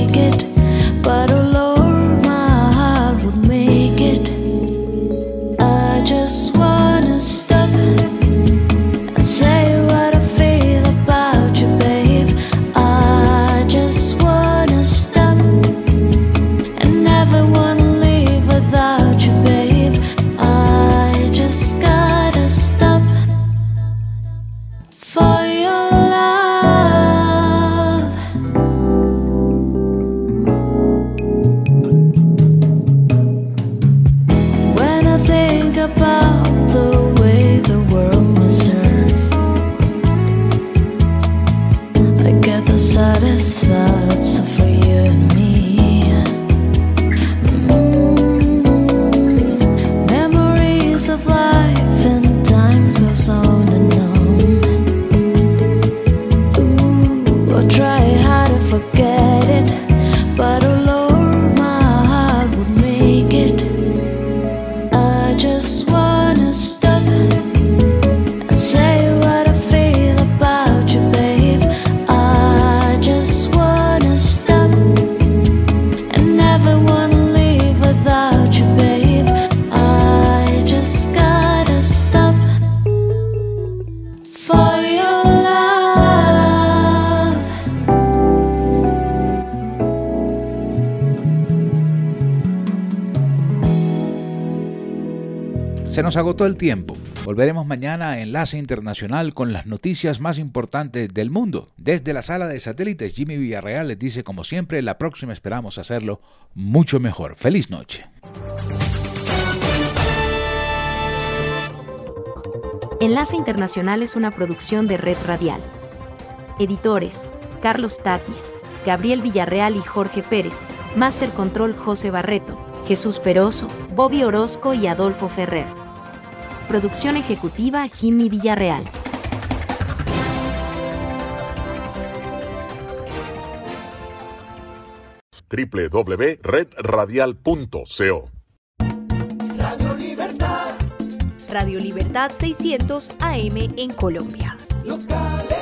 [SPEAKER 53] Nos agotó el tiempo. Volveremos mañana a Enlace Internacional con las noticias más importantes del mundo. Desde la sala de satélites, Jimmy Villarreal les dice, como siempre, la próxima esperamos hacerlo mucho mejor. Feliz noche.
[SPEAKER 54] Enlace Internacional es una producción de Red Radial. Editores, Carlos Tatis, Gabriel Villarreal y Jorge Pérez. Master Control José Barreto, Jesús Peroso, Bobby Orozco y Adolfo Ferrer. Producción ejecutiva Jimmy Villarreal.
[SPEAKER 29] www.redradial.co
[SPEAKER 54] Radio Libertad. Radio Libertad 600 AM en Colombia. Locales.